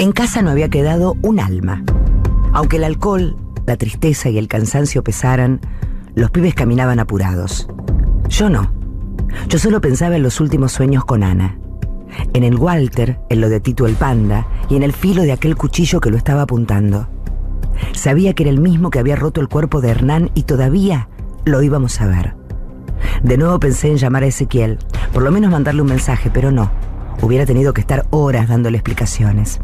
En casa no había quedado un alma. Aunque el alcohol, la tristeza y el cansancio pesaran, los pibes caminaban apurados. Yo no. Yo solo pensaba en los últimos sueños con Ana. En el Walter, en lo de Tito el Panda y en el filo de aquel cuchillo que lo estaba apuntando. Sabía que era el mismo que había roto el cuerpo de Hernán y todavía lo íbamos a ver. De nuevo pensé en llamar a Ezequiel, por lo menos mandarle un mensaje, pero no. Hubiera tenido que estar horas dándole explicaciones.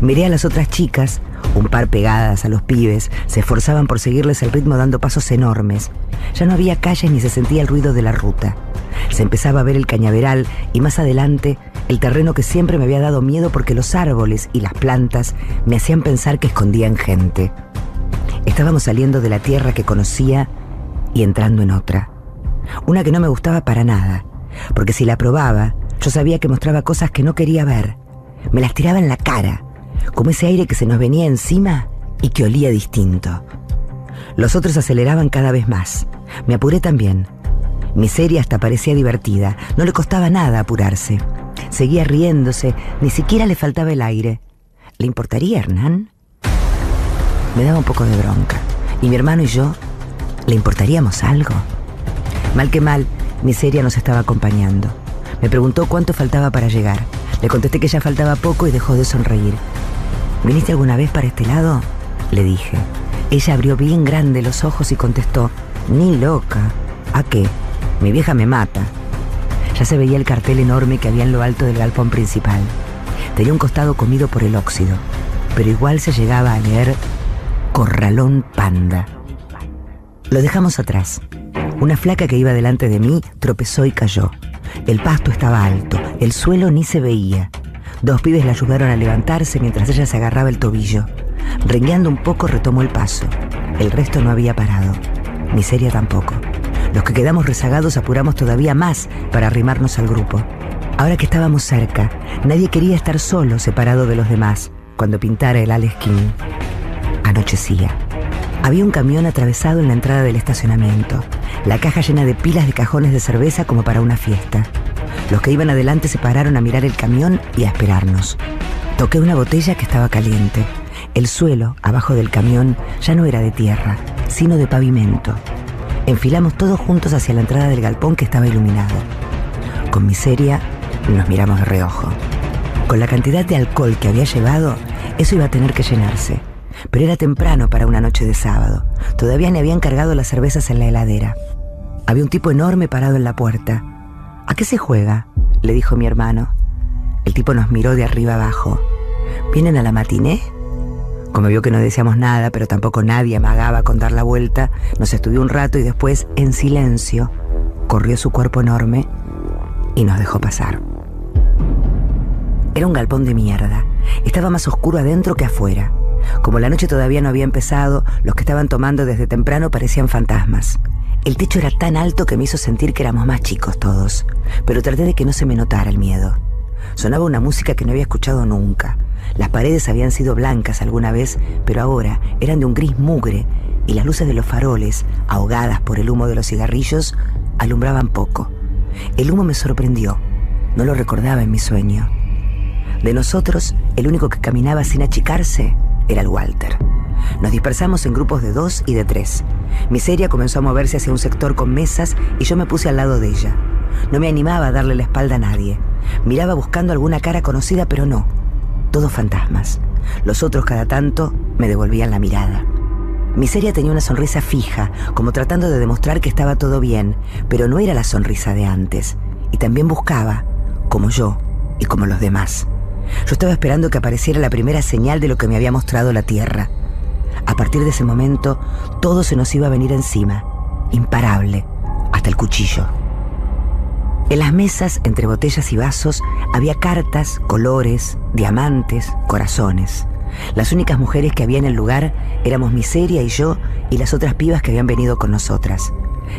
Miré a las otras chicas, un par pegadas a los pibes, se esforzaban por seguirles el ritmo dando pasos enormes. Ya no había calles ni se sentía el ruido de la ruta. Se empezaba a ver el cañaveral y más adelante el terreno que siempre me había dado miedo porque los árboles y las plantas me hacían pensar que escondían gente. Estábamos saliendo de la tierra que conocía y entrando en otra. Una que no me gustaba para nada, porque si la probaba, yo sabía que mostraba cosas que no quería ver. Me las tiraba en la cara, como ese aire que se nos venía encima y que olía distinto. Los otros aceleraban cada vez más. Me apuré también. Mi serie hasta parecía divertida. No le costaba nada apurarse. Seguía riéndose, ni siquiera le faltaba el aire. ¿Le importaría, Hernán? Me daba un poco de bronca. ¿Y mi hermano y yo? ¿Le importaríamos algo? Mal que mal, Miseria nos estaba acompañando. Me preguntó cuánto faltaba para llegar. Le contesté que ya faltaba poco y dejó de sonreír. ¿Viniste alguna vez para este lado? Le dije. Ella abrió bien grande los ojos y contestó, ni loca. ¿A qué? Mi vieja me mata. Ya se veía el cartel enorme que había en lo alto del galpón principal. Tenía un costado comido por el óxido, pero igual se llegaba a leer Corralón Panda. Lo dejamos atrás. Una flaca que iba delante de mí tropezó y cayó. El pasto estaba alto, el suelo ni se veía. Dos pibes la ayudaron a levantarse mientras ella se agarraba el tobillo. Rengueando un poco retomó el paso. El resto no había parado. Miseria tampoco. Los que quedamos rezagados apuramos todavía más para arrimarnos al grupo. Ahora que estábamos cerca, nadie quería estar solo separado de los demás cuando pintara el Alesquín. Anochecía. Había un camión atravesado en la entrada del estacionamiento, la caja llena de pilas de cajones de cerveza como para una fiesta. Los que iban adelante se pararon a mirar el camión y a esperarnos. Toqué una botella que estaba caliente. El suelo, abajo del camión, ya no era de tierra, sino de pavimento. Enfilamos todos juntos hacia la entrada del galpón que estaba iluminado. Con miseria, nos miramos de reojo. Con la cantidad de alcohol que había llevado, eso iba a tener que llenarse. Pero era temprano para una noche de sábado. Todavía me habían cargado las cervezas en la heladera. Había un tipo enorme parado en la puerta. ¿A qué se juega? le dijo mi hermano. El tipo nos miró de arriba abajo. ¿Vienen a la matiné? Como vio que no decíamos nada, pero tampoco nadie amagaba con dar la vuelta, nos estudió un rato y después, en silencio, corrió su cuerpo enorme y nos dejó pasar. Era un galpón de mierda. Estaba más oscuro adentro que afuera. Como la noche todavía no había empezado, los que estaban tomando desde temprano parecían fantasmas. El techo era tan alto que me hizo sentir que éramos más chicos todos, pero traté de que no se me notara el miedo. Sonaba una música que no había escuchado nunca. Las paredes habían sido blancas alguna vez, pero ahora eran de un gris mugre y las luces de los faroles, ahogadas por el humo de los cigarrillos, alumbraban poco. El humo me sorprendió. No lo recordaba en mi sueño. De nosotros, el único que caminaba sin achicarse era el Walter. Nos dispersamos en grupos de dos y de tres. Miseria comenzó a moverse hacia un sector con mesas y yo me puse al lado de ella. No me animaba a darle la espalda a nadie. Miraba buscando alguna cara conocida, pero no. Todos fantasmas. Los otros cada tanto me devolvían la mirada. Miseria tenía una sonrisa fija, como tratando de demostrar que estaba todo bien, pero no era la sonrisa de antes. Y también buscaba, como yo y como los demás. Yo estaba esperando que apareciera la primera señal de lo que me había mostrado la Tierra. A partir de ese momento, todo se nos iba a venir encima, imparable, hasta el cuchillo. En las mesas, entre botellas y vasos, había cartas, colores, diamantes, corazones. Las únicas mujeres que había en el lugar éramos Miseria y yo y las otras pibas que habían venido con nosotras.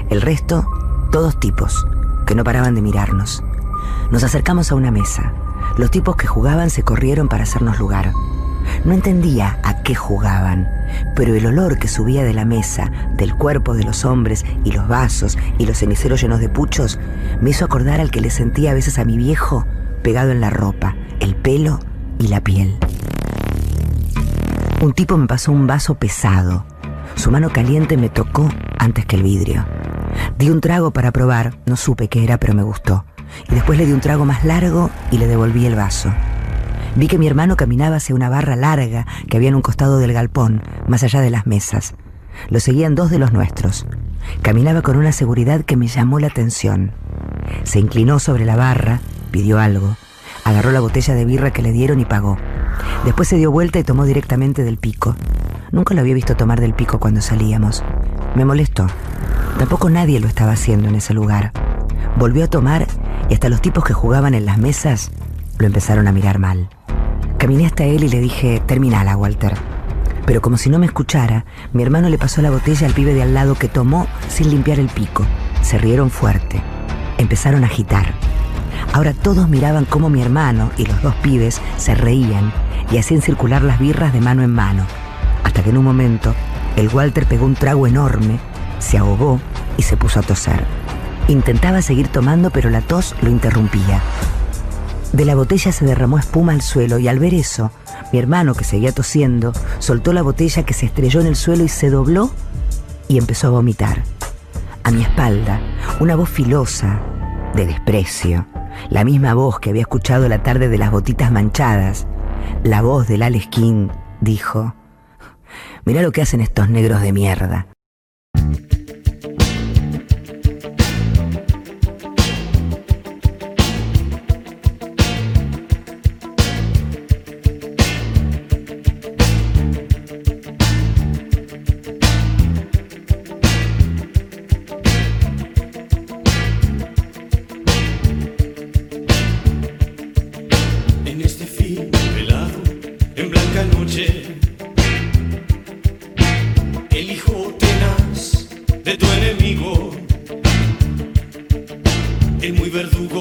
El resto, todos tipos, que no paraban de mirarnos. Nos acercamos a una mesa. Los tipos que jugaban se corrieron para hacernos lugar. No entendía a qué jugaban, pero el olor que subía de la mesa, del cuerpo de los hombres y los vasos y los ceniceros llenos de puchos, me hizo acordar al que le sentía a veces a mi viejo pegado en la ropa, el pelo y la piel. Un tipo me pasó un vaso pesado. Su mano caliente me tocó antes que el vidrio. Di un trago para probar, no supe qué era, pero me gustó. Y después le di un trago más largo y le devolví el vaso. Vi que mi hermano caminaba hacia una barra larga que había en un costado del galpón, más allá de las mesas. Lo seguían dos de los nuestros. Caminaba con una seguridad que me llamó la atención. Se inclinó sobre la barra, pidió algo, agarró la botella de birra que le dieron y pagó. Después se dio vuelta y tomó directamente del pico. Nunca lo había visto tomar del pico cuando salíamos. Me molestó. Tampoco nadie lo estaba haciendo en ese lugar. Volvió a tomar y hasta los tipos que jugaban en las mesas lo empezaron a mirar mal. Caminé hasta él y le dije, terminala, Walter. Pero como si no me escuchara, mi hermano le pasó la botella al pibe de al lado que tomó sin limpiar el pico. Se rieron fuerte. Empezaron a agitar. Ahora todos miraban cómo mi hermano y los dos pibes se reían y hacían circular las birras de mano en mano. Hasta que en un momento el Walter pegó un trago enorme, se ahogó y se puso a toser. Intentaba seguir tomando, pero la tos lo interrumpía. De la botella se derramó espuma al suelo y al ver eso, mi hermano, que seguía tosiendo, soltó la botella que se estrelló en el suelo y se dobló y empezó a vomitar. A mi espalda, una voz filosa, de desprecio, la misma voz que había escuchado la tarde de las botitas manchadas, la voz del King, dijo, Mirá lo que hacen estos negros de mierda.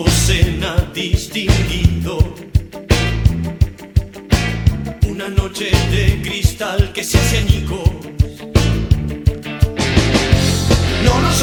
docena distinguido. Una noche de cristal que se hace añicos. No nos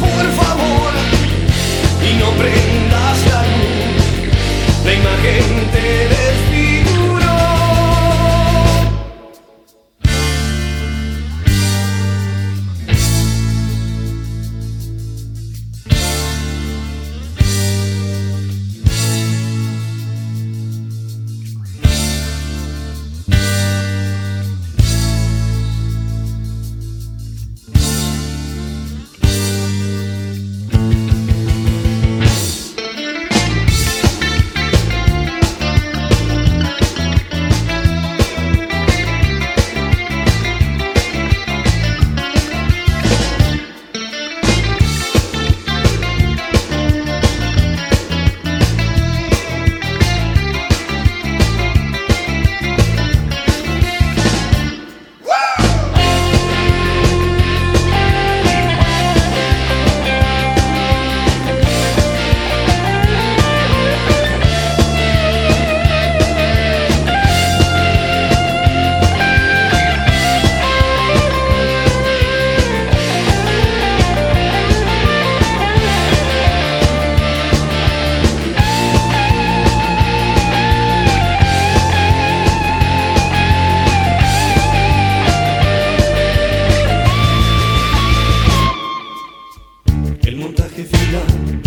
por favor y no prendas la luz, la imagen te despide. Montaje final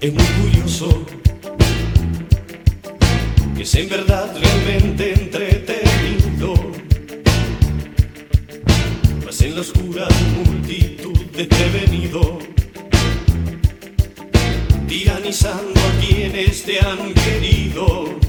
es muy curioso, es en verdad realmente entretenido. Mas en la oscura multitud desprevenido, tiranizando a quienes te han querido.